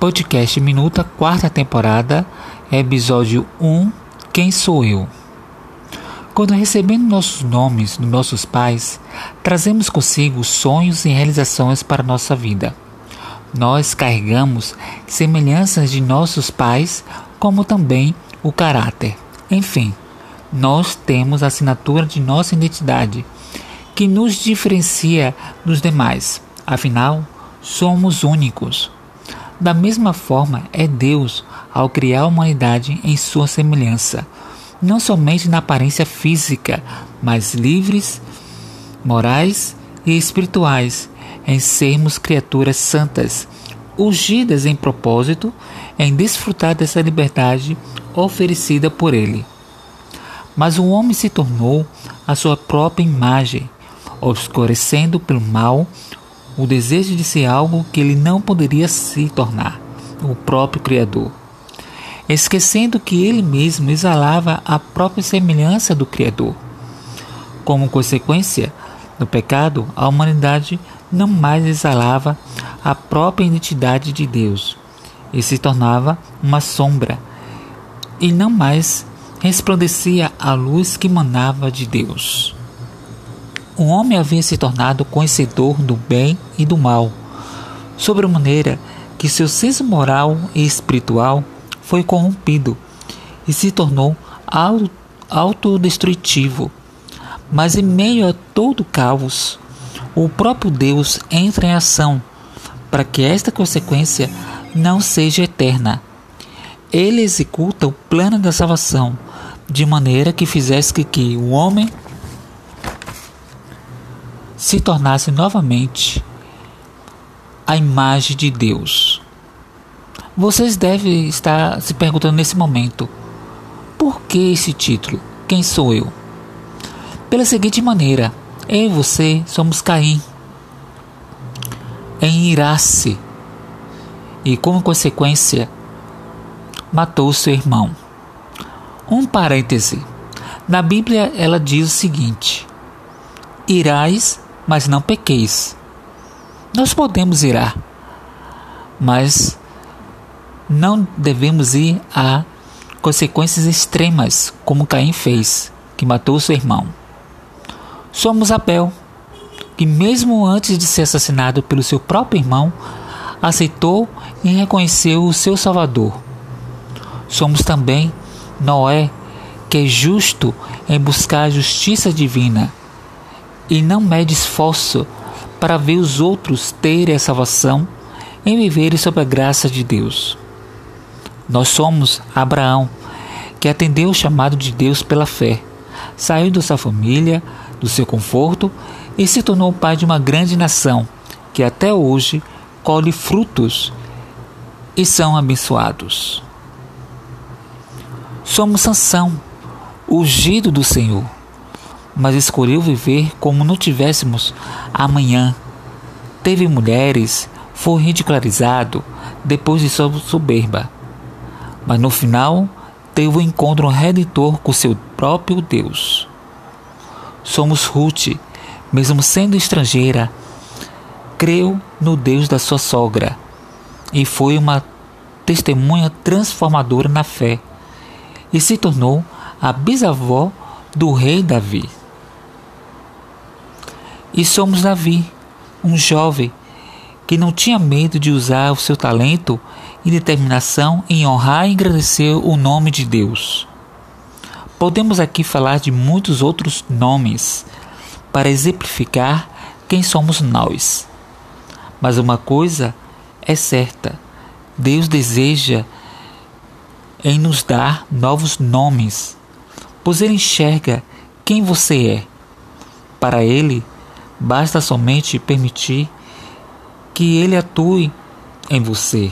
Podcast Minuta, quarta temporada, episódio 1 Quem sou eu? Quando recebemos nossos nomes dos nossos pais, trazemos consigo sonhos e realizações para nossa vida. Nós carregamos semelhanças de nossos pais, como também o caráter. Enfim, nós temos a assinatura de nossa identidade, que nos diferencia dos demais. Afinal, somos únicos. Da mesma forma, é Deus ao criar a humanidade em sua semelhança, não somente na aparência física, mas livres, morais e espirituais, em sermos criaturas santas, ungidas em propósito em desfrutar dessa liberdade oferecida por Ele. Mas o homem se tornou a sua própria imagem, obscurecendo pelo mal o desejo de ser algo que ele não poderia se tornar, o próprio Criador, esquecendo que ele mesmo exalava a própria semelhança do Criador. Como consequência do pecado, a humanidade não mais exalava a própria identidade de Deus e se tornava uma sombra, e não mais resplandecia a luz que manava de Deus. O homem havia se tornado conhecedor do bem e do mal, sobre maneira que seu senso moral e espiritual foi corrompido e se tornou autodestrutivo. Mas em meio a todo caos, o próprio Deus entra em ação para que esta consequência não seja eterna. Ele executa o plano da salvação de maneira que fizesse que o homem se tornasse novamente a imagem de Deus. Vocês devem estar se perguntando nesse momento: por que esse título? Quem sou eu? Pela seguinte maneira: eu e você somos Caim, em Irace, e como consequência, matou seu irmão. Um parêntese: na Bíblia ela diz o seguinte: Irais mas não pequeis. Nós podemos irar, mas não devemos ir a consequências extremas, como Caim fez, que matou seu irmão. Somos Abel, que mesmo antes de ser assassinado pelo seu próprio irmão, aceitou e reconheceu o seu Salvador. Somos também Noé, que é justo em buscar a justiça divina e não mede esforço para ver os outros terem a salvação e viverem sob a graça de Deus. Nós somos Abraão, que atendeu o chamado de Deus pela fé, saiu da sua família, do seu conforto e se tornou pai de uma grande nação, que até hoje colhe frutos e são abençoados. Somos Sansão, ungido do Senhor mas escolheu viver como não tivéssemos amanhã. Teve mulheres, foi ridicularizado depois de sua soberba, mas no final teve um encontro redentor com seu próprio Deus. Somos Ruth, mesmo sendo estrangeira, creu no Deus da sua sogra e foi uma testemunha transformadora na fé e se tornou a bisavó do rei Davi. E somos Davi, um jovem que não tinha medo de usar o seu talento e determinação em honrar e agradecer o nome de Deus. Podemos aqui falar de muitos outros nomes para exemplificar quem somos nós. Mas uma coisa é certa: Deus deseja em nos dar novos nomes, pois Ele enxerga quem você é. Para Ele, Basta somente permitir que ele atue em você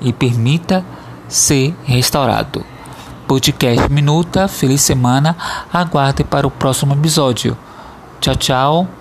e permita ser restaurado. Podcast Minuta, feliz semana. Aguarde para o próximo episódio. Tchau, tchau.